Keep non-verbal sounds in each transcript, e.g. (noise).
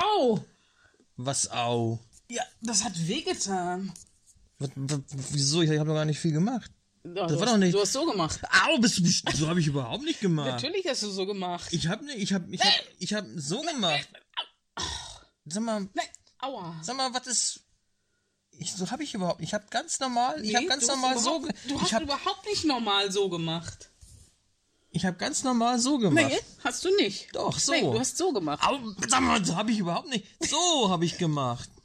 Au! Was au? Ja, das hat wehgetan. Was, was, wieso? Ich habe doch gar nicht viel gemacht. Das war hast, doch nicht- Du hast so gemacht. Au, bist du so habe ich überhaupt nicht gemacht. Natürlich hast du so gemacht. Ich habe nicht, ich habe ich hab, ich hab so gemacht. Sag mal, Nein, aua. sag mal, was ist ich, so habe ich überhaupt. Ich habe ganz normal, ich Nee, habe ganz normal so, Du hast ich habe überhaupt nicht normal so gemacht. Ich habe ganz normal so gemacht. Nee, hast du nicht. Doch, so. Nee, du hast so gemacht. Au, sag mal, so habe ich überhaupt nicht. So habe ich gemacht. (laughs)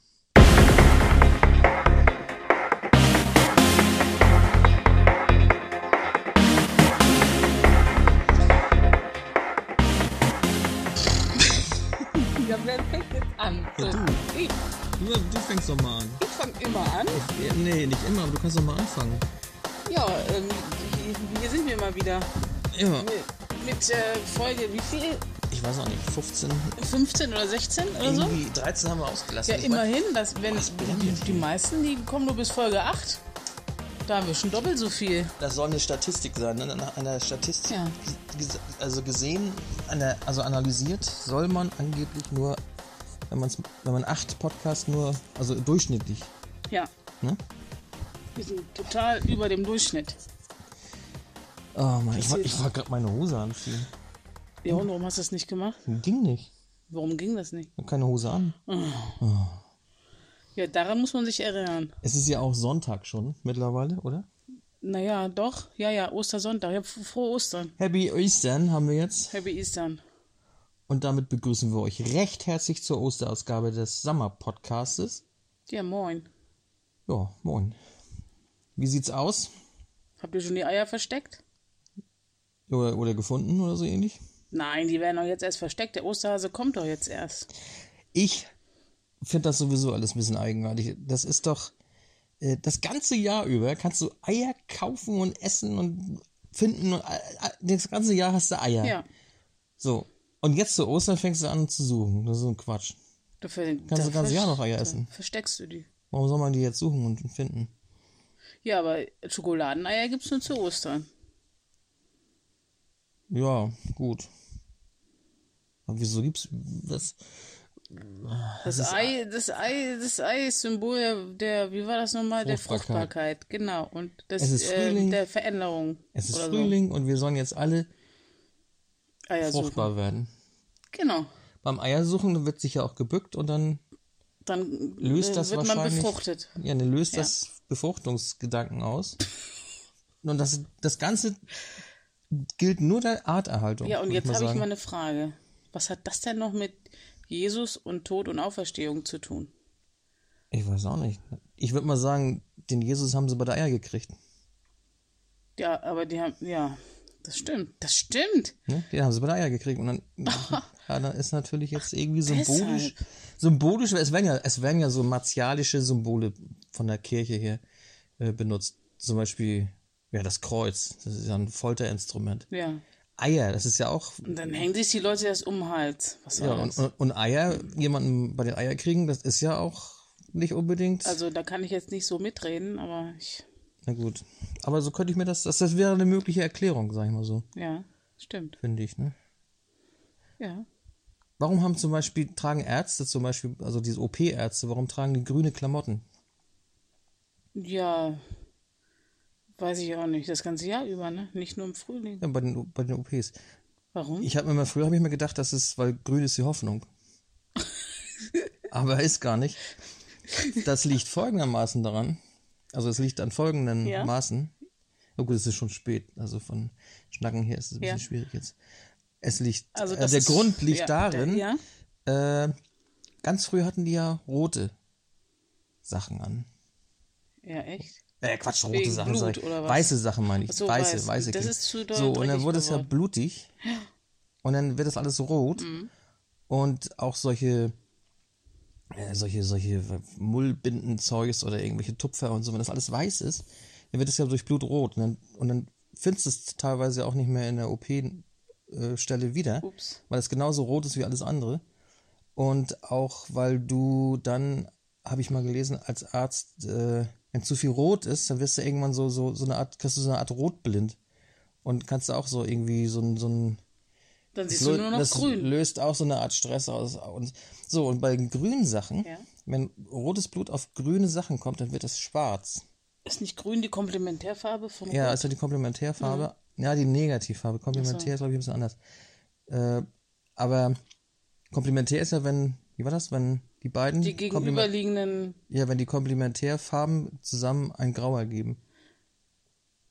Ja, wer fängt jetzt an? So, du. Ich, Du, du fängst doch mal an. ich fange immer an. Ja, nee, nicht immer, aber du kannst doch mal anfangen. Ja, ähm, hier, hier sind wir mal wieder. Ja, Mit, äh, Folge, wie viel? ich weiß auch nicht, 15, 15 oder 16 oder so? irgendwie 13 haben wir ausgelassen. Ja, Ich mein- immerhin. Das, wenn, die, die meisten, die kommen nur bis Folge 8. Da haben wir schon doppelt so viel. Das soll eine Statistik sein, ne? Nach einer Statistik, Ja. also gesehen, ana- also analysiert, soll man angeblich nur, wenn, man's, wenn man acht Podcasts nur, also durchschnittlich, Ja. ne? Wir sind total über dem Durchschnitt. Oh Mann, ich, ich wollte gerade meine Hose anziehen. Ja, und warum hast du das nicht gemacht? Ging nicht. Warum ging das nicht? Ich hab keine Hose an. Ja, daran muss man sich erinnern. Es ist ja auch Sonntag schon mittlerweile, oder? Naja, doch. Ja, ja, Ostersonntag. Ja, frohe Ostern. Happy Eastern haben wir jetzt. Happy Eastern. Und damit begrüßen wir euch recht herzlich zur Osterausgabe des Sommer-Podcastes. Ja, moin. Ja, moin. Wie sieht's aus? Habt ihr schon die Eier versteckt? Oder, oder gefunden oder so ähnlich? Nein, die werden doch jetzt erst versteckt. Der Osterhase kommt doch jetzt erst. Ich finde das sowieso alles ein bisschen eigenartig. Das ist doch äh, das ganze Jahr über kannst du Eier kaufen und essen und finden und äh, äh, das ganze Jahr hast du Eier. Ja. So. Und jetzt zu Ostern fängst du an zu suchen. Das ist so ein Quatsch. Da ver- Kannst du da das ganze Jahr noch Eier essen. Versteckst du die. Warum soll man die jetzt suchen und finden? Ja, aber Schokoladeneier gibt's nur zu Ostern. Ja, gut. Aber wieso gibt's das? Das, Ei, das Ei, das Ei ist Symbol der, wie war das nochmal? Der Fruchtbarkeit. Genau. Und das, Es ist äh, Frühling. der Veränderung. Es ist Frühling und wir sollen jetzt alle So. Eier suchen. fruchtbar werden. Genau. Beim Eiersuchen wird sich ja auch gebückt und dann Dann löst äh, das wird man befruchtet. Ja, ne, löst Ja. das Befruchtungsgedanken aus. (laughs) Und das, das Ganze gilt nur der Arterhaltung. Ja, und jetzt habe ich mal eine Frage. Was hat das denn noch mit Jesus und Tod und Auferstehung zu tun? Ich weiß auch nicht. Ich würde mal sagen, den Jesus haben sie bei der Eier gekriegt. Ja, aber die haben, ja, das stimmt. Das stimmt. Ne? Den haben sie bei der Eier gekriegt. Und dann, (laughs) ja, dann ist natürlich jetzt irgendwie symbolisch. Deshalb. Symbolisch, es werden ja, es werden ja so martialische Symbole von der Kirche her äh, benutzt. Zum Beispiel, ja, das Kreuz. Das ist ja ein Folterinstrument. Ja. Eier, das ist ja auch Und dann hängen sich die Leute das um den Hals. Was Ja, und, und, und Eier, jemanden bei den Eier kriegen, das ist ja auch nicht unbedingt. Also da kann ich jetzt nicht so mitreden, aber ich, Na gut. Aber so könnte ich mir das, das, das wäre eine mögliche Erklärung, sag ich mal so, ja, stimmt. finde ich, ne? Ja. Warum haben zum Beispiel, tragen Ärzte zum Beispiel, also diese OP-Ärzte, warum tragen die grüne Klamotten? Ja, weiß ich auch nicht. Das ganze Jahr über, ne? Nicht nur im Frühling. Ja, bei den, bei den OPs. Warum? Ich habe mir mal, früher habe ich mir gedacht, das ist, weil grün ist die Hoffnung. (laughs) Aber ist gar nicht. Das liegt folgendermaßen daran, also es liegt an folgenden Ja. Maßen. Oh gut, es ist schon spät, also von Schnacken her ist es ein Ja. bisschen schwierig jetzt. Es liegt, Also äh, der ist- Grund liegt ja, darin, äh, ganz früh hatten die ja rote Sachen an. ja, echt? Äh, Quatsch, rote Sachen. Blut sag ich. weiße Sachen meine ich. So, weiße, weiß. weiße. Das ist zu doll So, und dann wurde es ja blutig. Und dann wird das alles rot. Mhm. Und auch solche, äh, solche, solche Mullbindenzeugs oder irgendwelche Tupfer und so, wenn das alles weiß ist, dann wird es ja durch Blut rot. Und dann, und dann findest du es teilweise auch nicht mehr in der OP-Stelle wieder, Ups. weil es genauso rot ist wie alles andere. Und auch, weil du dann, habe ich mal gelesen, als Arzt, äh, wenn zu viel rot ist, dann wirst du irgendwann so, so, so eine Art, kriegst du so eine Art rotblind. Und kannst du auch so irgendwie so ein, so ein, Dann siehst du nur noch das grün. löst auch so eine Art Stress aus. Und so, und bei grünen Sachen, Ja. wenn rotes Blut auf grüne Sachen kommt, dann wird es schwarz. Ist nicht grün die Komplementärfarbe von Ja, ist ja die Komplementärfarbe. Ja, die Negativfarbe. Komplementär ist, glaube ich, ein bisschen anders. Äh, aber komplementär ist ja, wenn, wie war das, wenn die beiden Die gegenüberliegenden, ja, wenn die Komplementärfarben zusammen ein Grau ergeben.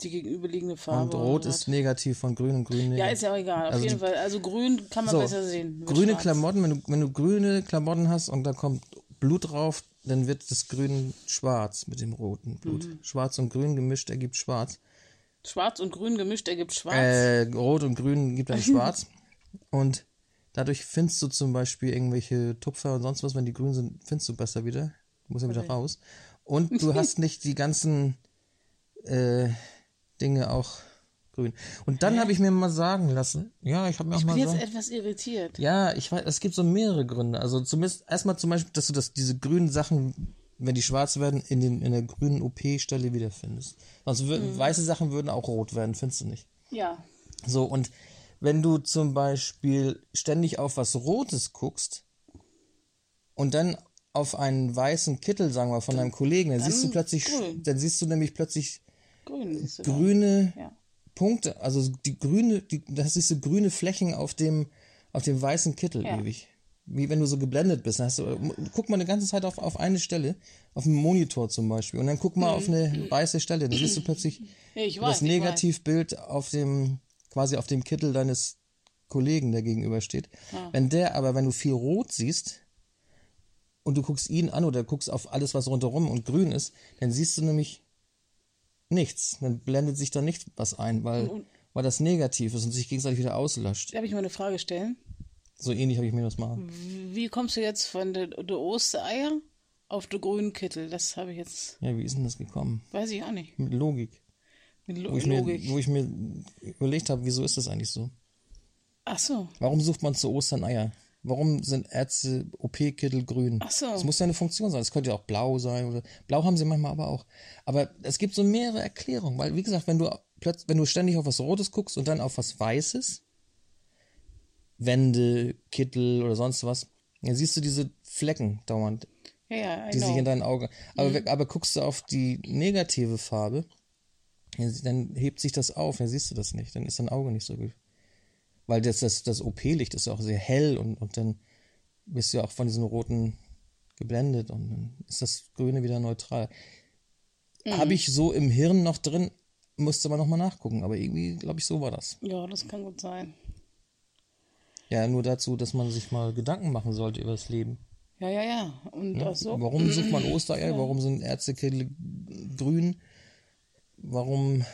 die gegenüberliegende Farbe. Und Rot ist negativ von Grün und Grün was? Ja, negativ. ist ja auch egal. Auf Also jeden die- Fall. Also grün kann man So, besser sehen. grüne Schwarz. Klamotten, wenn du, wenn du grüne Klamotten hast und da kommt Blut drauf, dann wird das Grün schwarz mit dem roten Blut. Mhm. Schwarz und Grün gemischt ergibt schwarz. Schwarz und grün gemischt ergibt schwarz. Äh, Rot und Grün gibt dann (laughs) schwarz. und dadurch findest du zum Beispiel irgendwelche Tupfer und sonst was, wenn die grün sind, findest du besser wieder. Du musst ja wieder raus. Und du (laughs) hast nicht die ganzen äh, Dinge auch grün. Und dann habe ich mir mal sagen lassen, ja, ich habe mir auch ich mal bin jetzt sagen, etwas irritiert. ja, ich weiß, es gibt so mehrere Gründe. Also zumindest erstmal zum Beispiel, dass du das, diese grünen Sachen, wenn die schwarz werden, in, den, in der grünen OP-Stelle wiederfindest. Sonst wür- weiße Sachen würden auch rot werden, findest du nicht. Ja. So, und wenn du zum Beispiel ständig auf was Rotes guckst und dann auf einen weißen Kittel, sagen wir, von deinem Kollegen, dann, siehst du plötzlich, grün. dann siehst du nämlich plötzlich Grün grüne Ja. Punkte, also die grüne, die, das siehst du grüne Flächen auf dem, auf dem weißen Kittel Ja. ewig. Wie wenn du so geblendet bist. Dann hast du, guck mal eine ganze Zeit auf, auf eine Stelle, auf dem Monitor zum Beispiel, und dann guck mal auf eine weiße Stelle. Dann siehst du plötzlich Mhm. Ich weiß, das Negativbild auf dem, quasi auf dem Kittel deines Kollegen, der gegenübersteht. Wenn der aber, wenn du viel Rot siehst, und du guckst ihn an oder guckst auf alles, was rundherum und grün ist, dann siehst du nämlich nichts. Dann blendet sich da nicht was ein, weil, weil das negativ ist und sich gegenseitig wieder auslöscht. Darf ich mal eine Frage stellen? So ähnlich habe ich mir das machen. Wie kommst du jetzt von der, der Ostereier auf den grünen Kittel? Das habe ich jetzt, Ja, wie ist denn das gekommen? weiß ich auch nicht. Mit Logik. Wo ich, mir, wo ich mir überlegt habe, wieso ist das eigentlich so? Ach so. Warum sucht man zu Ostern Eier? Warum sind Ärzte OP-Kittel grün? Ach so. Das muss ja eine Funktion sein. Es könnte ja auch blau sein oder blau haben sie manchmal aber auch. Aber es gibt so mehrere Erklärungen, weil wie gesagt, wenn du plötzlich, wenn du ständig auf was Rotes guckst und dann auf was Weißes, Wände, Kittel oder sonst was, dann siehst du diese Flecken dauernd, Ja, ja, die sich in know. deinen Augen. Aber, aber guckst du auf die negative Farbe, dann hebt sich das auf, dann siehst du das nicht, dann ist dein Auge nicht so gut. Weil das, das, das OP-Licht ist ja auch sehr hell und, und dann bist du ja auch von diesen roten geblendet und dann ist das Grüne wieder neutral. Habe ich so im Hirn noch drin, musste man nochmal nachgucken, aber irgendwie, glaube ich, so war das. Ja, das kann gut sein. Ja, nur dazu, dass man sich mal Gedanken machen sollte über das Leben. Ja, ja, ja. Und auch so. Warum sucht man (clears throat) Ostereier? Warum sind Ärztekittel grün? Warum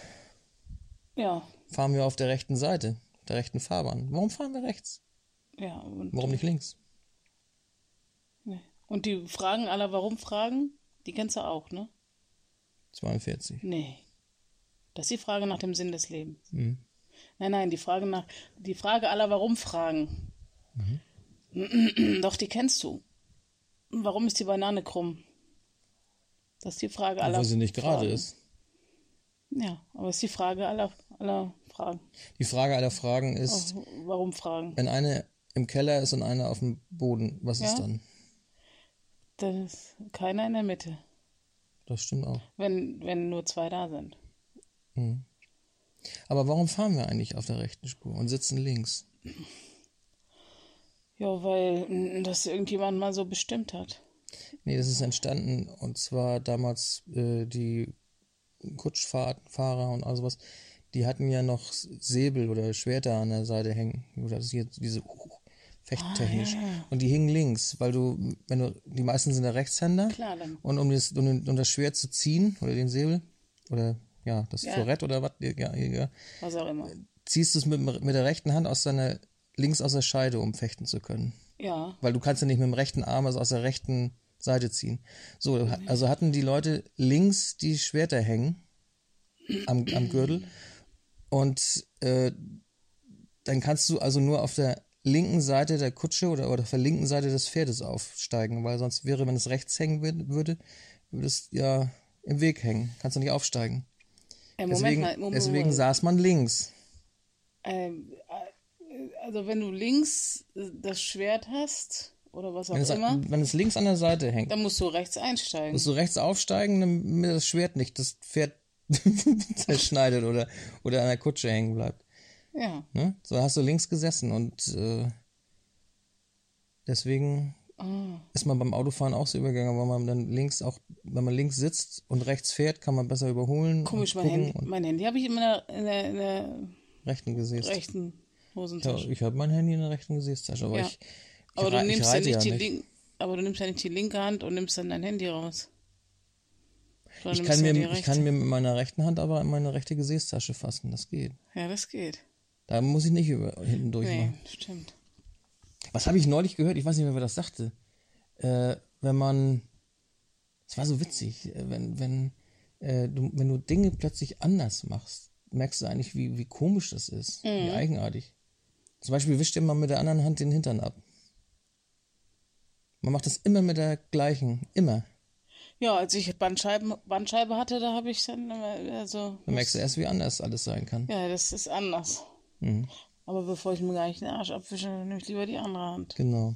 Ja, fahren wir auf der rechten Seite, der rechten Fahrbahn? Warum fahren wir rechts? ja. Warum nicht links? nee. und die Fragen aller Warum-Fragen, die kennst du auch, ne? 42. Nee. Das ist die Frage nach dem Sinn des Lebens. Mhm. Nein, nein, die Frage nach die Frage aller Warum-Fragen. (clears throat) Doch, die kennst du. Warum ist die Banane krumm? Das ist die Frage aller Obwohl sie nicht gerade Fragen. ist. Ja, aber es ist die Frage aller, aller Fragen. Die Frage aller Fragen ist, Warum Fragen? wenn eine im Keller ist und eine auf dem Boden, was ist Ja. dann? Da ist keiner in der Mitte. Das stimmt auch. Wenn, wenn nur zwei da sind. Aber warum fahren wir eigentlich auf der rechten Spur und sitzen links? Ja, weil mm, das irgendjemand mal so bestimmt hat. Nee, das ist entstanden und zwar damals äh, die Kutschfahrer und all sowas, die hatten ja noch Säbel oder Schwerter an der Seite hängen. Oder das ist jetzt diese uh, fechttechnisch. Und die hingen links, weil du, wenn du, die meisten sind ja Rechtshänder. Klar, dann. Und um das, um, um das Schwert zu ziehen, oder den Säbel, oder ja, das Ja. Florett oder was, ja, ja, Was auch immer. ziehst du es mit, mit der rechten Hand aus deiner, links aus der Scheide, um fechten zu können. Ja. Weil du kannst ja nicht mit dem rechten Arm, also aus der rechten Seite ziehen. So, also hatten die Leute links die Schwerter hängen am, am Gürtel und äh, dann kannst du also nur auf der linken Seite der Kutsche oder, oder auf der linken Seite des Pferdes aufsteigen, weil sonst wäre, wenn es rechts hängen wür- würde, würde es ja im Weg hängen. Kannst du nicht aufsteigen. Äh, Moment Deswegen, mal, Moment, deswegen Moment. saß man links. Ähm, also wenn du links äh, das Schwert hast oder was auch Wenn es, immer, wenn es links an der Seite hängt, dann musst du rechts einsteigen. musst du rechts aufsteigen, damit das Schwert nicht das Pferd (laughs) zerschneidet oder, oder an der Kutsche hängen bleibt. Ja. Ne? So hast du links gesessen und äh, deswegen Ah. ist man beim Autofahren auch so übergegangen, weil man dann links auch, wenn man links sitzt und rechts fährt, kann man besser überholen. Komisch, mein Handy, mein Handy habe ich immer in der, in der, in der rechten Gesäß. rechten Ja, Hosentasche. ich habe mein Handy in der rechten Gesäßtasche, aber Ja. ich, aber, du nimmst ja nicht ja die nicht. Link, aber du nimmst ja nicht die linke Hand und nimmst dann dein Handy raus. Ich kann, mir, ich kann mir mit meiner rechten Hand aber in meine rechte Gesäßtasche fassen. Das geht. Ja, das geht. Da muss ich nicht über, hinten durch Nee, machen. stimmt. Was habe ich neulich gehört? Ich weiß nicht mehr, wer das sagte. Äh, wenn man. Es war so witzig, äh, wenn, wenn, äh, du, wenn du Dinge plötzlich anders machst, merkst du eigentlich, wie, wie komisch das ist. Mhm. Wie eigenartig. Zum Beispiel wischt mal mit der anderen Hand den Hintern ab. Man macht das immer mit der gleichen. Immer. Ja, als ich Bandscheiben, Bandscheibe hatte, da habe ich dann immer, also, Dann merkst du erst, wie anders alles sein kann. ja, das ist anders. Mhm. Aber bevor ich mir gleich den Arsch abwische, nehme ich lieber die andere Hand. Genau.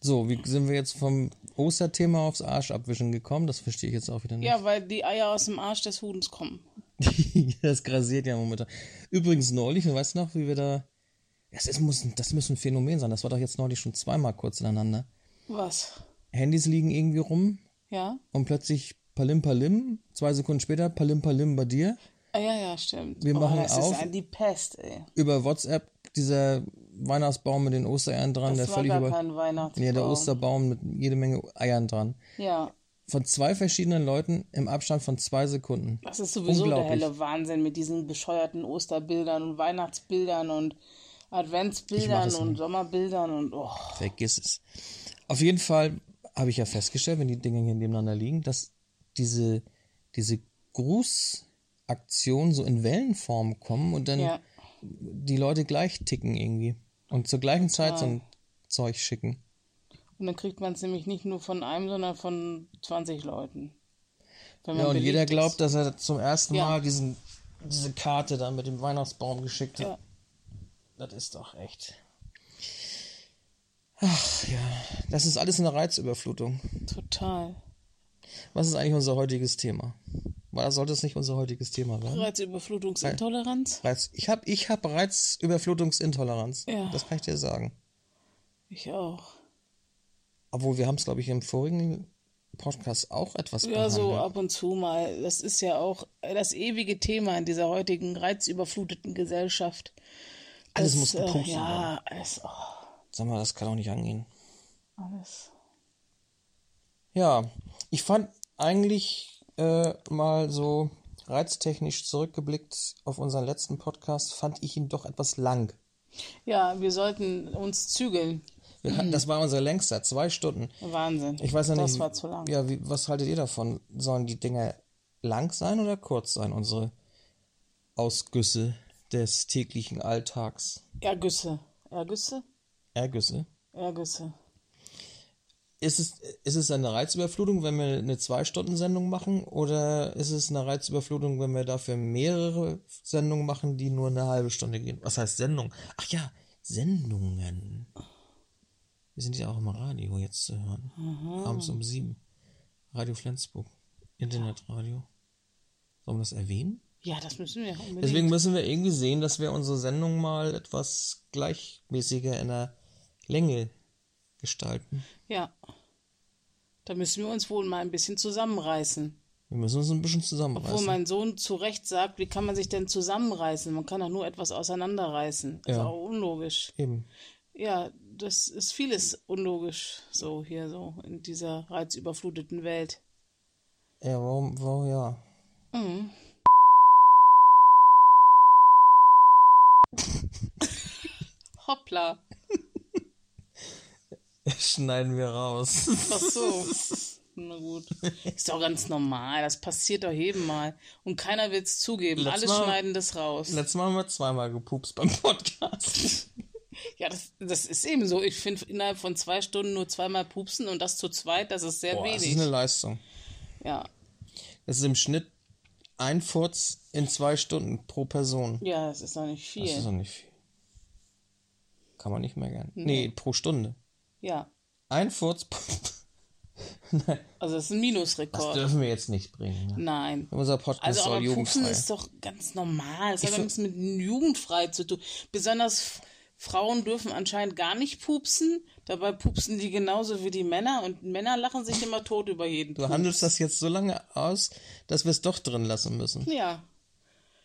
So, wie sind wir jetzt vom Osterthema aufs Arschabwischen gekommen? Das verstehe ich jetzt auch wieder nicht. Ja, weil die Eier aus dem Arsch des Hudens kommen. (laughs) das grasiert ja momentan. Übrigens neulich, weißt du noch, wie wir da. Das, ist, muss, das muss ein Phänomen sein. Das war doch jetzt neulich schon zweimal kurz ineinander. Was? Handys liegen irgendwie rum Ja? und plötzlich Palim Palim. Zwei Sekunden später Palim Palim bei dir. Ah, ja, ja, stimmt. Wir machen das auf. ist die Pest, ey. Über WhatsApp dieser Weihnachtsbaum mit den Ostereiern dran, Das der war völlig gar über. kein Weihnachtsbaum. Ja, der Osterbaum mit jede Menge Eiern dran. Ja, Von zwei verschiedenen Leuten im Abstand von zwei Sekunden. das ist sowieso der helle Wahnsinn mit diesen bescheuerten Osterbildern und Weihnachtsbildern und Adventsbildern und nicht. Sommerbildern und oh. Vergiss es. Auf jeden Fall habe ich ja festgestellt, wenn die Dinge hier nebeneinander liegen, dass diese, diese Grußaktionen so in Wellenform kommen und dann Ja. die Leute gleich ticken irgendwie. Und zur gleichen Zeit so ein Zeug schicken. Und dann kriegt man es nämlich nicht nur von einem, sondern von 20 Leuten. Ja, und jeder glaubt, dass er zum ersten Ja. Mal diesen, diese Karte da mit dem Weihnachtsbaum geschickt hat. Ja. Das ist doch echt. Ach ja, das ist alles eine Reizüberflutung. Total. Was ist eigentlich unser heutiges Thema? War, sollte es nicht unser heutiges Thema werden? Reizüberflutungsintoleranz? Reiz, ich habe ich hab Reizüberflutungsintoleranz. Ja. Das kann ich dir sagen. Ich auch. Obwohl wir haben es, glaube ich, im vorigen Podcast auch etwas Ja, so behandelt. ab und zu mal. Das ist ja auch das ewige Thema in dieser heutigen reizüberfluteten Gesellschaft. Alles Das, muss gepupst äh, Ja, alles. Oh, Sag mal, das kann auch nicht angehen. alles. Ja, ich fand eigentlich äh, mal so reiztechnisch zurückgeblickt auf unseren letzten Podcast, fand ich ihn doch etwas lang. Ja, wir sollten uns zügeln. Wir hatten, das war unser längster, zwei Stunden. Wahnsinn. Ich weiß ja nicht. Das war zu lang. Ja, wie, was haltet ihr davon? Sollen die Dinger lang sein oder kurz sein, unsere Ausgüsse des täglichen Alltags? Ergüsse. Ergüsse? Ergüsse? Ergüsse. Ist es, ist es eine Reizüberflutung, wenn wir eine Zwei-Stunden-Sendung machen? Oder ist es eine Reizüberflutung, wenn wir dafür mehrere Sendungen machen, die nur eine halbe Stunde gehen? Was heißt Sendung? Ach ja, Sendungen. Wir sind ja auch im Radio jetzt zu hören. Abends um sieben. Radio Flensburg. Internetradio. Sollen wir das erwähnen? Ja, das müssen wir unbedingt. Deswegen müssen wir irgendwie sehen, dass wir unsere Sendung mal etwas gleichmäßiger in der Länge gestalten. Ja. Da müssen wir uns wohl mal ein bisschen zusammenreißen. Wir müssen uns ein bisschen zusammenreißen. Wo mein Sohn zu Recht sagt, wie kann man sich denn zusammenreißen? Man kann doch nur etwas auseinanderreißen. Das Ja. ist auch unlogisch. Eben. Ja, das ist vieles unlogisch, so hier so in dieser reizüberfluteten Welt. Ja, warum, warum, ja. Mhm. (laughs) Hoppla. Schneiden wir raus. Ach so. (laughs) Na gut. Ist doch ganz normal. Das passiert doch jedem Mal. Und keiner will es zugeben. Letztes Alle Mal- schneiden das raus. Letztes Mal haben wir zweimal gepupst beim Podcast. (laughs) Ja, das, das ist eben so. Ich finde innerhalb von zwei Stunden nur zweimal pupsen und das zu zweit, das ist sehr Boah, das wenig. ist eine Leistung. ja. Das ist im Schnitt ein Furz in zwei Stunden pro Person. ja, das ist doch nicht Das ist viel. doch nicht viel. Kann man nicht meckern. Nee, pro Stunde. Ja. Ein Furz. (laughs) Also das ist ein Das Minusrekord. dürfen wir jetzt nicht bringen. Ne? Nein. Unser Podcast Also soll aber Pupsen jugendfrei. ist doch ganz normal. Es hat nichts mit jugendfrei zu tun. Besonders Frauen dürfen anscheinend gar nicht pupsen. Dabei pupsen die genauso wie die Männer und Männer lachen sich immer tot über jeden Du Pups. handelst das jetzt so lange aus, dass wir es doch drin lassen müssen. Ja.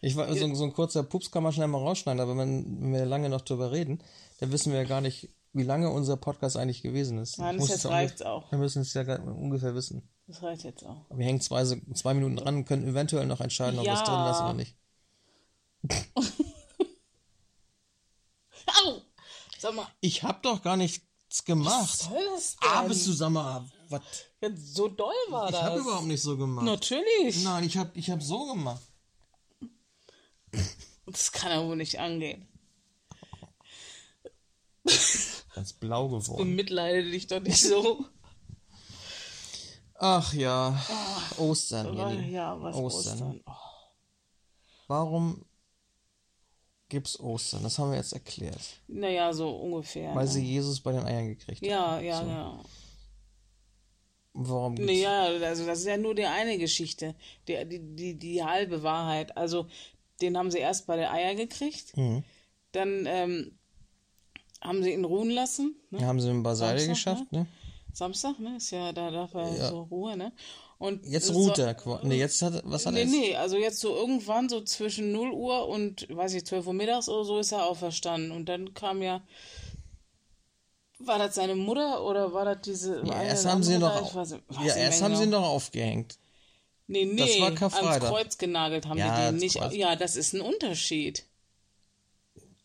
Ich war, so, so ein kurzer Pups kann man schnell mal rausschneiden, aber wenn, wenn wir lange noch drüber reden, dann wissen wir ja gar nicht, wie lange unser Podcast eigentlich gewesen ist. Nein, Ich muss jetzt reicht's auch. Wir müssen es ja ungefähr wissen. Das reicht jetzt auch. Wir hängen zwei, zwei Minuten dran und können eventuell noch entscheiden, ob wir es Ja. drin lassen oder nicht. (laughs) Au! Sag mal, Ich hab doch gar nichts gemacht. was soll das denn? Ah, bist du, sag mal, was? Ja, so doll war Ich das. hab überhaupt nicht so gemacht. Natürlich. Nein, ich hab, ich hab so gemacht. Das kann ja wohl nicht angehen. (laughs) Ganz blau geworden. Bemitleide dich doch nicht so. (laughs) Ach ja, Ostern, Ah, Jenny. ja, was Ostern. Ostern. Oh. Warum gibt's Ostern? Das haben wir jetzt erklärt. Naja, so ungefähr. Weil ne? sie Jesus bei den Eiern gekriegt hat. Ja, ja, ja. Warum gibt's Nee, ja, also das ist ja nur die eine Geschichte, die, die, die, die halbe Wahrheit. Also den haben sie erst bei der Eier gekriegt, Mhm. dann ähm, haben sie ihn ruhen lassen. Ne? haben sie in Beiseite Samstag, geschafft, ne? Samstag, ne? Ist ja, da darf er Ja. so Ruhe, ne? Und Jetzt ruht er. qua- Nee, jetzt hat was hat Nee, er jetzt? nee, also jetzt so irgendwann so zwischen 0 Uhr und, weiß ich, 12 Uhr mittags oder so ist er auferstanden. Und dann kam ja, war das seine Mutter oder war das diese. Ja, erst haben sie ihn doch, ja, erst haben sie ihn genau. doch aufgehängt. Nee, nee, Das war ans. Kreuz genagelt haben Ja, die den nicht. Kreuz. Ja, das ist ein Unterschied.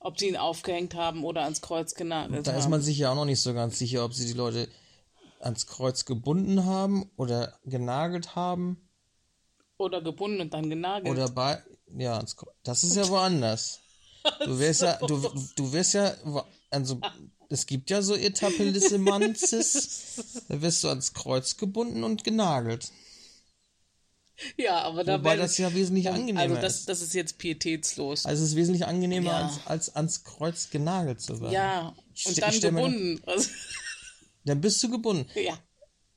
Ob sie ihn aufgehängt haben oder ans Kreuz genagelt Da haben. ist man sich ja auch noch nicht so ganz sicher, ob sie die Leute ans Kreuz gebunden haben oder genagelt haben oder gebunden und dann genagelt. oder bei, ja, ans Kreuz. Das ist ja woanders. (laughs) Du wirst ja, du, du wirst ja, also, es gibt ja so Etappelissemanzes, (laughs) da wirst du ans Kreuz gebunden und genagelt. Ja, aber da Wobei das ja wesentlich angenehmer Also das, ist. das ist jetzt pietätslos. Also es ist wesentlich angenehmer, Ja. als, als ans Kreuz genagelt zu werden. ja, und ste- dann gebunden. Also, (laughs) Dann bist du gebunden. ja.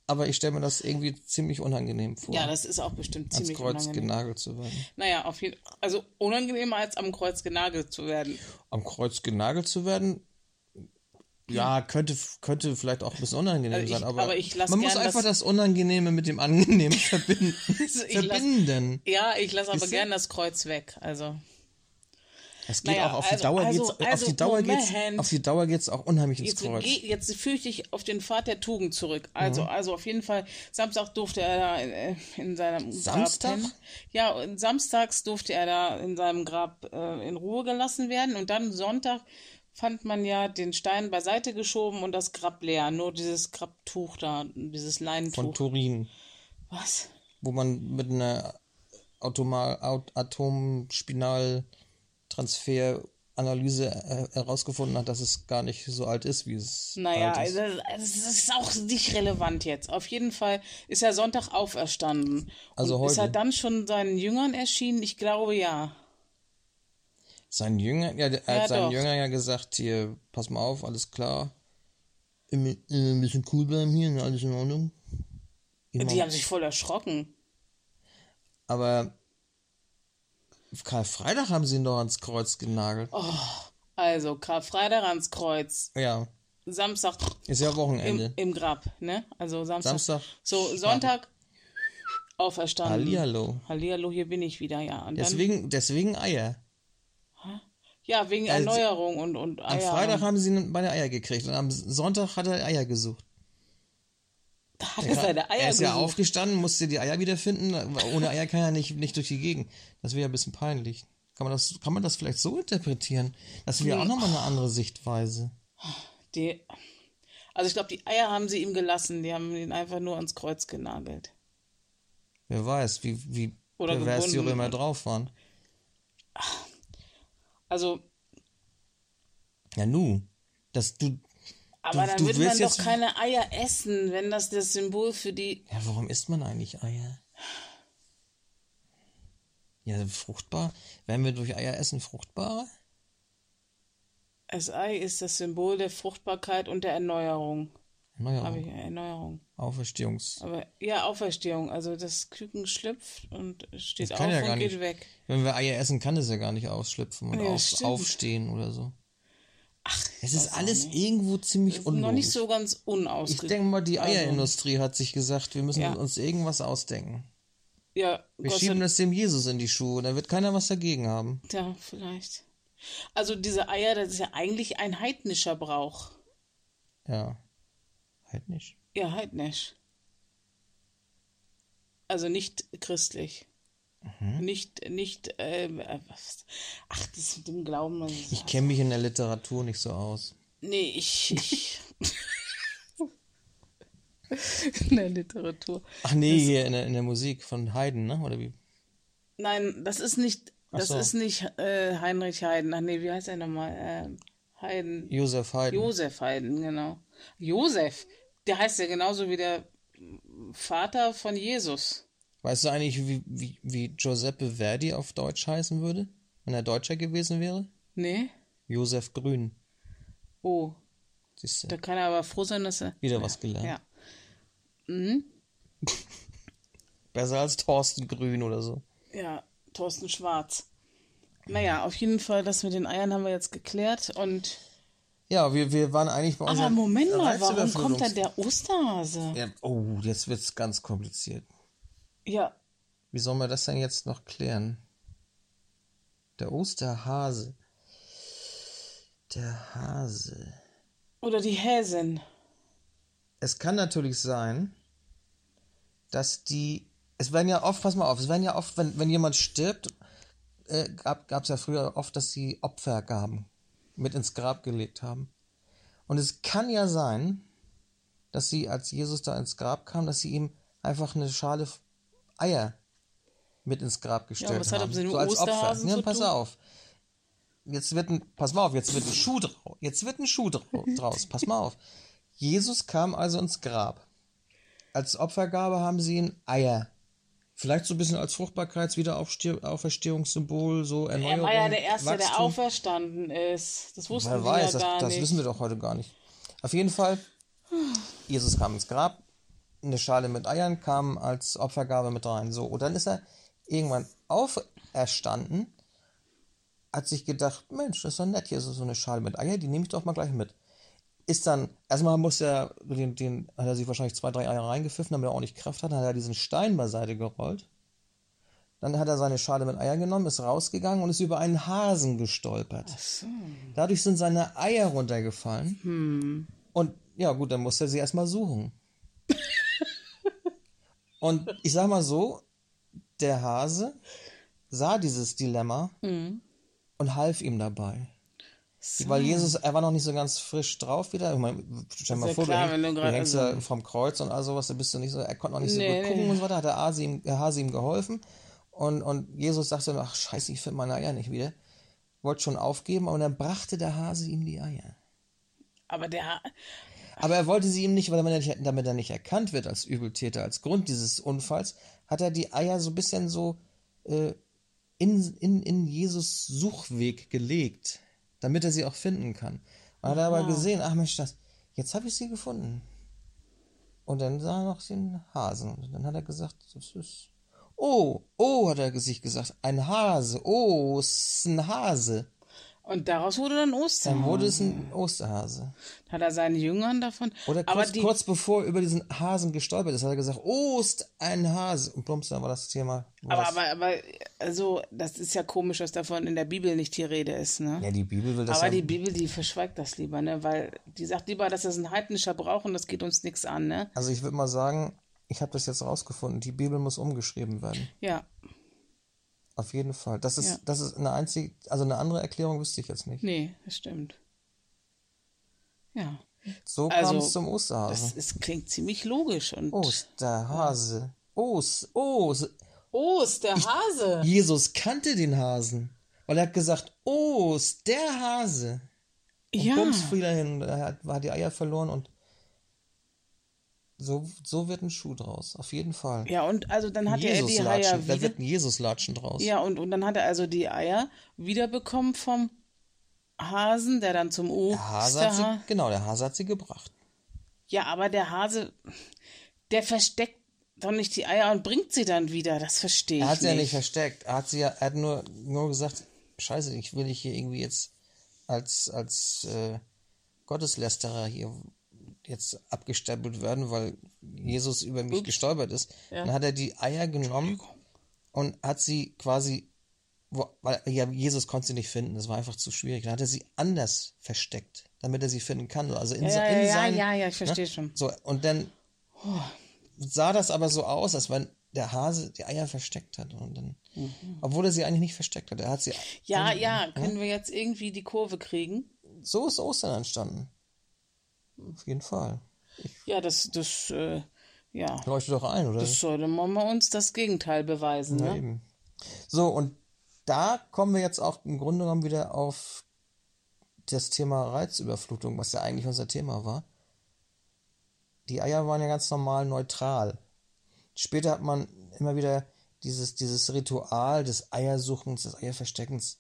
Aber ich stelle mir das irgendwie ziemlich unangenehm vor, ja, das ist auch bestimmt ans ziemlich Kreuz unangenehm. genagelt zu werden. Naja, auf jeden also unangenehmer als am Kreuz genagelt zu werden. Am Kreuz genagelt zu werden, ja, könnte, könnte vielleicht auch ein bisschen unangenehm Also ich- sein, aber, aber ich man muss einfach das- das Unangenehme mit dem Angenehmen (laughs) verbinden. Also ich lass- verbinden. Ja, ich lasse aber Siehst du? gern das Kreuz weg. Also, Es geht Naja, auch auf die also- Dauer also- geht's, auf also, die Dauer geht's, auf die Dauer geht's auch unheimlich ins jetzt, Kreuz. geh- jetzt führe ich auf den Pfad der Tugend zurück. Also, also auf jeden Fall, Samstag durfte er da in, in seinem Samstag? Grab. Ja, und samstags durfte er da in seinem Grab äh, in Ruhe gelassen werden. Und dann Sonntag fand man ja den Stein beiseite geschoben und das Grab leer. Nur dieses Grabtuch da, dieses Von Leintuch. Turin, Was? wo man mit einer Automa Atomspinaltransferanalyse äh, herausgefunden hat, dass es gar nicht so alt ist, wie es Naja, alt ist. also, das ist auch nicht relevant jetzt. Auf jeden Fall ist er Sonntag auferstanden. Also und Ist heute. er dann schon seinen Jüngern erschienen? Ich glaube ja. Sein Jünger, ja, er Ja, hat seinen doch. Jünger ja gesagt, hier, pass mal auf, alles klar. Ein bisschen cool bleiben hier, alles in Ordnung. Immer. Die haben sich voll erschrocken. Aber Karfreitag haben sie ihn doch ans Kreuz genagelt. Oh. Also, Karfreitag ans Kreuz. Ja, Samstag ist ja im, Wochenende. im Grab, ne? Also Samstag. Samstag. So, Sonntag auferstanden. Hallihallo. Hallihallo, hier bin ich wieder, ja. Und Deswegen, deswegen Eier. Ja, wegen Also, Erneuerung und, und Am Eier. Freitag haben sie ihn bei der Eier gekriegt und am Sonntag hat er Eier gesucht. da hat er seine Eier er ist ja gesucht. aufgestanden, musste die Eier wiederfinden. Ohne Eier kann er nicht, nicht durch die Gegend. Das wäre ja ein bisschen peinlich. Kann man, das, kann man das vielleicht so interpretieren? Das wäre auch nochmal eine andere Sichtweise. Die, also ich glaube, die Eier haben sie ihm gelassen. Die haben ihn einfach nur ans Kreuz genagelt. Wer weiß, wie, wie Oder pervers die. Römer drauf waren. Also, Ja, nu. Das, du, aber Du- dann würde man doch keine Eier essen, wenn das das Symbol für die. ja, warum isst man eigentlich Eier? Ja, fruchtbar. Werden wir durch Eier essen fruchtbarer? Das Ei ist das Symbol der Fruchtbarkeit und der Erneuerung. Naja, Habe ich Erneuerung. Auferstehungs. Aber ja, Auferstehung. Also das Küken schlüpft und steht auf ja und gar geht nicht. weg. Wenn wir Eier essen, kann es ja gar nicht ausschlüpfen und Ja, auf, aufstehen oder so. Ach, Es ist alles nicht. irgendwo ziemlich Ist noch unlogisch. nicht so ganz ich unausgegoren. denke mal, die Also- Eierindustrie hat sich gesagt, wir müssen Ja. uns irgendwas ausdenken. Ja, Wir Gott schieben das dem Jesus in die Schuhe, da wird keiner was dagegen haben. Ja, vielleicht. Also diese Eier, das ist ja eigentlich ein heidnischer Brauch. Ja. Halt nicht. Ja, heidnisch. Also nicht christlich. Mhm. Nicht, nicht, äh, was? ach, das mit dem Glauben. das ist- Ich kenne mich in der Literatur nicht so aus. Nee, ich. ich (laughs) in der Literatur. Ach nee, hier in der, in der Musik von Haydn, ne? Oder wie? Nein, das ist nicht, Ach das so. ist nicht äh, Heinrich Heiden. Ach nee, wie heißt er nochmal? Ähm, Heiden. Josef Haydn. Josef Haydn, genau. Josef, der heißt ja genauso wie der Vater von Jesus. Weißt du eigentlich, wie, wie, wie Giuseppe Verdi auf Deutsch heißen würde? Wenn er Deutscher gewesen wäre? Nee? Josef Grün. Oh, Siehst du? da kann er aber froh sein, dass er. Wieder was gelernt. Ja. Mhm. (laughs) Besser als Thorsten Grün oder so. Ja, Thorsten Schwarz. Naja, auf jeden Fall, das mit den Eiern haben wir jetzt geklärt. Und. Ja, wir, wir waren eigentlich bei Aber unserer Moment mal, warum kommt dann der Osterhase? Ja, oh, jetzt wird's ganz kompliziert. Ja, Wie sollen wir das denn jetzt noch klären? Der Osterhase. Der Hase. oder die Häsin. Es kann natürlich sein, dass die. Es werden ja oft, pass mal auf, es werden ja oft, wenn, wenn jemand stirbt, äh, gab es ja früher oft, dass sie Opfergaben mit ins Grab gelegt haben. Und es kann ja sein, dass sie, als Jesus da ins Grab kam, dass sie ihm einfach eine Schale Eier mit ins Grab gestellt was hat haben. dem so als Opfer. Ja, zu pass tun? auf. Jetzt wird ein, pass mal auf, jetzt wird ein Schuh draus. Jetzt wird ein Schuh drau- draus. Pass mal auf. Jesus kam also ins Grab. Als Opfergabe haben sie ihm Eier. Vielleicht so ein bisschen als Fruchtbarkeits-Wiederauferstehungssymbol, so Er Erneuerung. war ja der Erste, der Wachstum. auferstanden ist. Das wussten Wer wir weiß, ja gar das, das nicht. wissen wir doch heute gar nicht. Auf jeden Fall, Jesus kam ins Grab, eine Schale mit Eiern kam als Opfergabe mit rein. So, und dann ist er irgendwann auferstanden, hat sich gedacht, Mensch, das ist doch nett, hier ist so eine Schale mit Eier, die nehme ich doch mal gleich mit. Ist dann, erstmal muss er, den, den, hat er sich wahrscheinlich zwei, drei Eier reingepfiffen, damit er auch nicht Kraft hat, dann hat er diesen Stein beiseite gerollt. Dann hat er seine Schale mit Eiern genommen, ist rausgegangen und ist über einen Hasen gestolpert. Dadurch sind seine Eier runtergefallen. Und ja, gut, dann musste er sie erstmal suchen. (laughs) und ich sag mal so, der Hase sah dieses Dilemma und half ihm dabei. Weil Jesus, er war noch nicht so ganz frisch drauf wieder. Ich meine, stell dir mal ja vor, klar, du, du häng- grad- du hängst ja vom Kreuz und all sowas, da bist du nicht so, er konnte noch nicht so Nee, gut gucken nee. und so weiter, hat der Hase ihm, der Hase ihm geholfen. Und, und Jesus sagte, ach scheiße, ich finde meine Eier nicht wieder. Wollte schon aufgeben, aber dann brachte der Hase ihm die Eier. Aber der, Aber er wollte sie ihm nicht, weil er nicht, damit er nicht erkannt wird als Übeltäter, als Grund dieses Unfalls, hat er die Eier so ein bisschen so äh, in, in, in Jesus Suchweg gelegt, damit er sie auch finden kann. Und hat er aber gesehen, ach Mensch, das, jetzt habe ich sie gefunden. Und dann sah er noch den Hasen. Und dann hat er gesagt, das ist. Oh, oh, hat er sich gesagt, ein Hase. Oh, es ist ein Hase. Und daraus wurde dann Ostern. Dann wurde es ein Osterhase. Hat er seinen Jüngern davon. Oder kurz, die, kurz bevor er über diesen Hasen gestolpert ist, hat er gesagt, ist ein Hase. Und plumps, dann war das Thema. aber, was- aber, aber, also, das ist ja komisch, dass davon in der Bibel nicht die Rede ist, ne? ja, die Bibel will das aber ja. die Bibel, die verschweigt das lieber, ne? Weil die sagt lieber, dass das ein heidnischer Brauch und das geht uns nichts an, ne? also ich würde mal sagen, ich habe das jetzt rausgefunden. Die Bibel muss umgeschrieben werden. Ja. Auf jeden Fall. Das ist, Ja. das ist eine einzige, also eine andere Erklärung wüsste ich jetzt nicht. Nee, das stimmt. Ja. So Also, kam es zum Das Osterhasen. ist, klingt ziemlich logisch. Und Osterhase. Os, Os. Ost, der Hase. Jesus kannte den Hasen. Weil er hat gesagt, Os, der Hase. Und Ja. bums fiel hin und er hat, hat die Eier verloren und so, so wird ein Schuh draus. Auf jeden Fall. Ja, und also dann hat er die Eier Jesus-Latschen. Da wieder. wird ein Jesus-Latschen draus. Ja, und, und dann hat er also die Eier wiederbekommen vom Hasen, der dann zum Der Hase hat sie, genau, der Hase hat sie gebracht. Ja, aber der Hase, der versteckt doch nicht die Eier und bringt sie dann wieder. Das verstehe ich Er hat sie nicht. ja nicht versteckt. Er hat sie ja, er hat nur, nur gesagt, scheiße, ich will nicht hier irgendwie jetzt als, als äh, Gotteslästerer hier jetzt abgestempelt werden, weil Jesus über mich gestolpert ist. Dann hat er die Eier genommen und hat sie quasi, weil ja, Jesus konnte sie nicht finden, das war einfach zu schwierig. Dann hat er sie anders versteckt, damit er sie finden kann. Also in, Ja, so- ja, in ja, seinen, ja, ja, ich verstehe schon. so, und dann sah das aber so aus, als wenn der Hase die Eier versteckt hat. Und dann, obwohl er sie eigentlich nicht versteckt hat. Er hat sie. Ja, ja, können wir jetzt irgendwie die Kurve kriegen? So ist Ostern entstanden. Auf jeden Fall. Ja, das, das, äh, ja, Leuchtet doch ein, oder? das sollte man mal uns das Gegenteil beweisen, Ja, ne? eben. So, und da kommen wir jetzt auch im Grunde genommen wieder auf das Thema Reizüberflutung, was ja eigentlich unser Thema war. Die Eier waren ja ganz normal neutral. Später hat man immer wieder dieses, dieses Ritual des Eiersuchens, des Eierversteckens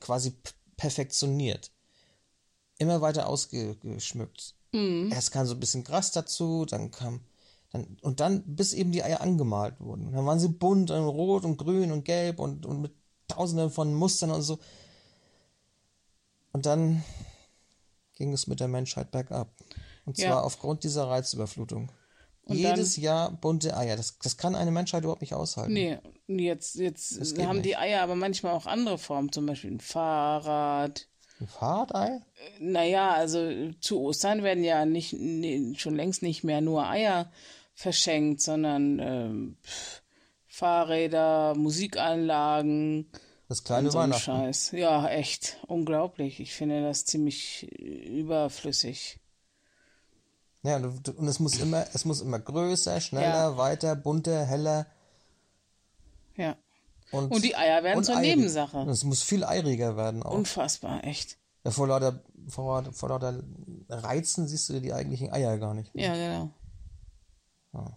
quasi perfektioniert. Immer weiter ausgeschmückt. Erst kam so ein bisschen Gras dazu, dann kam dann, und dann, bis eben die Eier angemalt wurden. Dann waren sie bunt und rot und grün und gelb und, und mit tausenden von Mustern und so. Und dann ging es mit der Menschheit bergab. Und zwar Ja. aufgrund dieser Reizüberflutung. Und Jedes Jahr bunte Eier. Das, das kann eine Menschheit überhaupt nicht aushalten. Nee, jetzt, jetzt haben die nicht. Eier aber manchmal auch andere Formen, zum Beispiel ein Fahrrad. Ein Fahrradei? Naja, also zu Ostern werden ja nicht, nee, schon längst nicht mehr nur Eier verschenkt, sondern ähm, Fahrräder, Musikanlagen Das kleine so Weihnachten. Scheiß. Ja, echt unglaublich. Ich finde das ziemlich überflüssig. Ja, und, und es muss immer, es muss immer größer, schneller, Ja. weiter, bunter, heller. Ja. Und, Und die Eier werden zur eirig. Nebensache. Es muss viel eiriger werden auch. Unfassbar, echt. Ja, vor, lauter, vor, vor lauter Reizen siehst du die eigentlichen Eier gar nicht. mehr. Ja, genau.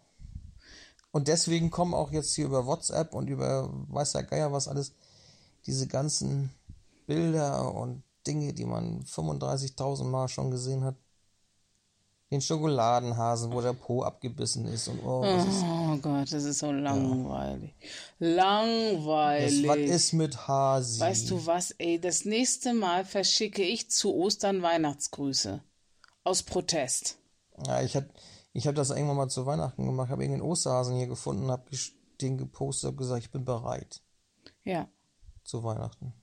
Und deswegen kommen auch jetzt hier über WhatsApp und über weiß der Geier was alles, diese ganzen Bilder und Dinge, die man 35.000 Mal schon gesehen hat. Den Schokoladenhasen, wo der Po abgebissen ist und oh, was ist, Oh Gott, das ist so langweilig. das, Langweilig. was ist mit Hasi? Weißt du was, ey, das nächste Mal verschicke ich zu Ostern Weihnachtsgrüße. Aus Protest. Ja, ich hab, ich hab das irgendwann mal zu Weihnachten gemacht, habe irgendeinen Osterhasen hier gefunden, habe den gepostet, habe gesagt, ich bin bereit Ja, zu Weihnachten.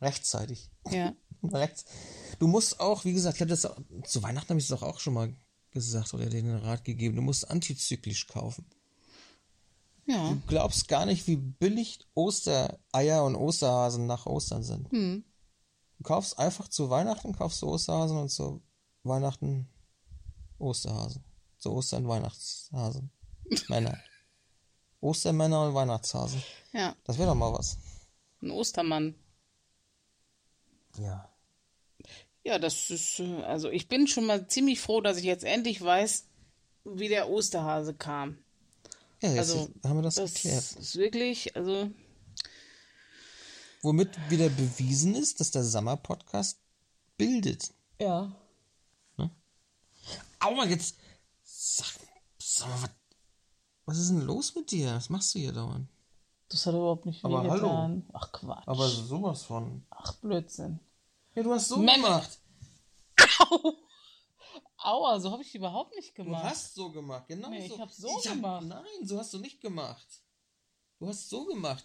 Rechtzeitig. ja. (laughs) Rechts. Du musst auch, wie gesagt, ich hab das zu Weihnachten habe ich das auch schon mal gesagt oder dir den Rat gegeben. Du musst antizyklisch kaufen. Ja, Du glaubst gar nicht, wie billig Ostereier und Osterhasen nach Ostern sind. Hm. Du kaufst einfach zu Weihnachten, kaufst du Osterhasen und zu Weihnachten Osterhasen. Zu Ostern Weihnachtshasen. (laughs) Männer. Ostermänner und Weihnachtshasen. ja. Das wäre doch mal was. Ein Ostermann. Ja. Ja, das ist, äh, also ich bin schon mal ziemlich froh, dass ich jetzt endlich weiß, wie der Osterhase kam. Ja, jetzt Also, haben wir das, Das geklärt. ist wirklich, also, Womit wieder bewiesen ist, dass der Sommer-Podcast bildet. ja. Aua, jetzt. Sag, sag mal, was, was ist denn los mit dir? Was machst du hier dauernd? Das hat überhaupt nicht Aber wehgetan. Ach Quatsch. Aber sowas von. Ach Blödsinn. Ja, du hast so Memme. gemacht. Aua, so habe ich überhaupt nicht Du gemacht. hast so gemacht, genau Nee, ich so. hab so gemacht. Nein, so hast du nicht gemacht. Du hast so gemacht.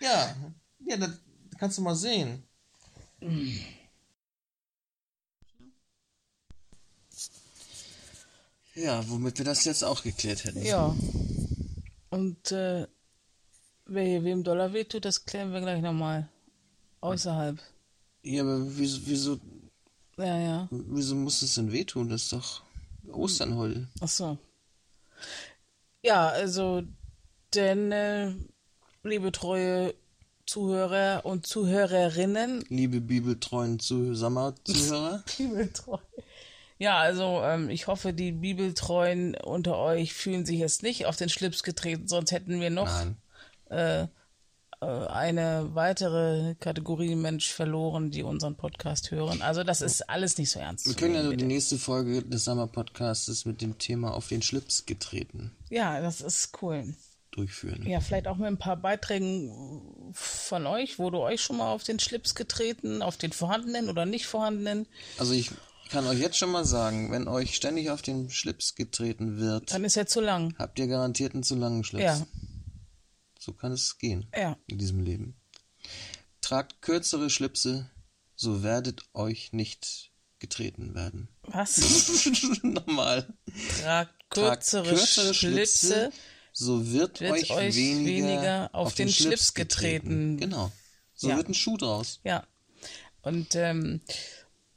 ja, ja, das kannst du mal sehen. Ja, womit wir das jetzt auch geklärt hätten. Ja. Und äh, wer hier wem Dollar wehtut, das klären wir gleich nochmal. Außerhalb. Ja, aber wieso, wieso, Ja, ja. wieso muss es denn wehtun? Das ist doch Ostern heute. Ach so. Ja, also, denn, äh, liebe treue Zuhörer und Zuhörerinnen, Liebe bibeltreuen Sommerzuhörer. (laughs) Bibeltreu. Ja, also ähm, ich hoffe, die Bibeltreuen unter euch fühlen sich jetzt nicht auf den Schlips getreten, sonst hätten wir noch äh, eine weitere Kategorie Mensch verloren, die unseren Podcast hören. Also das ist alles nicht so ernst. Wir können ja so die nächste Folge des Sommerpodcasts mit dem Thema auf den Schlips getreten Ja, das ist cool. durchführen. Ja, vielleicht auch mit ein paar Beiträgen von euch. Wurde euch schon mal auf den Schlips getreten, auf den vorhandenen oder nicht vorhandenen? Also ich kann euch jetzt schon mal sagen, wenn euch ständig auf den Schlips getreten wird, Dann ist er zu lang. habt ihr garantiert einen zu langen Schlips. Ja, So kann es gehen ja. in diesem Leben. Tragt kürzere Schlipse, so werdet euch nicht getreten werden. Was? (laughs) Nochmal. Tragt Tragt kürzere, Schlipse. so wird, wird euch, euch weniger, weniger auf den Schlips getreten. Genau. So Ja. wird ein Schuh draus. Ja. Und ähm,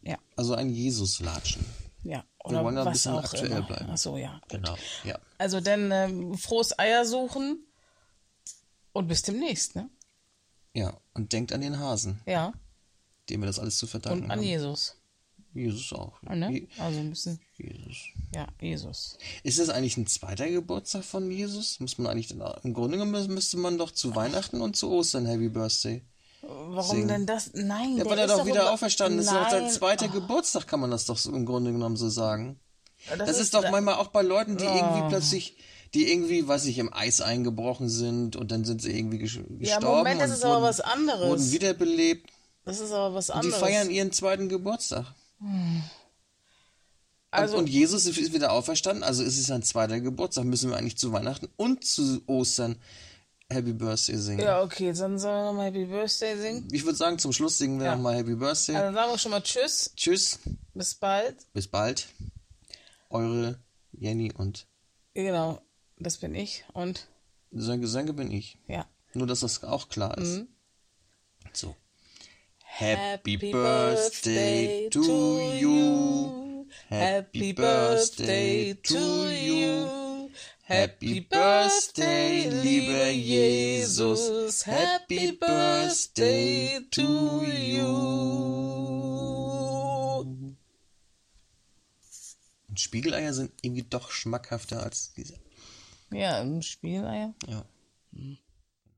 ja, Also ein Jesus-Latschen. ja. Wir Oder wollen ja ein bisschen auch aktuell immer. bleiben. Ach so, ja. Gut. Genau. Ja. Also dann ähm, frohes Eier suchen und bis demnächst, ne? Ja. Und denkt an den Hasen, Ja. dem wir das alles zu verdanken Und an haben. Jesus. Jesus auch. Ne? Je- Also ein bisschen, Jesus. ja, Jesus. Ist das eigentlich ein zweiter Geburtstag von Jesus? Muss man eigentlich, im Grunde genommen müsste man doch zu Weihnachten und zu Ostern Happy Birthday. Warum Singen. denn das? Nein, Ja, der weil er doch wieder über- auferstanden ist. Das ist doch sein zweiter Geburtstag, kann man das doch so im Grunde genommen so sagen. Das, ist, ist doch manchmal auch bei Leuten, die Oh. irgendwie plötzlich, die irgendwie, weiß ich, im Eis eingebrochen sind und dann sind sie irgendwie ges Ja, gestorben. Moment, das und ist aber wurden, was anderes. Wurden wiederbelebt. Das ist aber was Und die anderes. feiern ihren zweiten Geburtstag. also, und, und Jesus ist wieder auferstanden, also ist es sein zweiter Geburtstag. Müssen wir eigentlich zu Weihnachten und zu Ostern Happy Birthday singen. ja, okay, dann sollen wir nochmal Happy Birthday singen. Ich würde sagen, zum Schluss singen wir Ja. nochmal Happy Birthday. Also dann sagen wir schon mal Tschüss, Tschüss, bis bald. bis bald. Eure Jenny und Genau, das bin ich und sein Gesänge bin ich. ja. Nur, dass das auch klar ist. Mhm. So. Happy Birthday to you. Happy Birthday to you. Happy Birthday, lieber Jesus. Happy Birthday to you. Und Spiegeleier sind irgendwie doch schmackhafter als diese. Ja, ein Spiegeleier. Ja.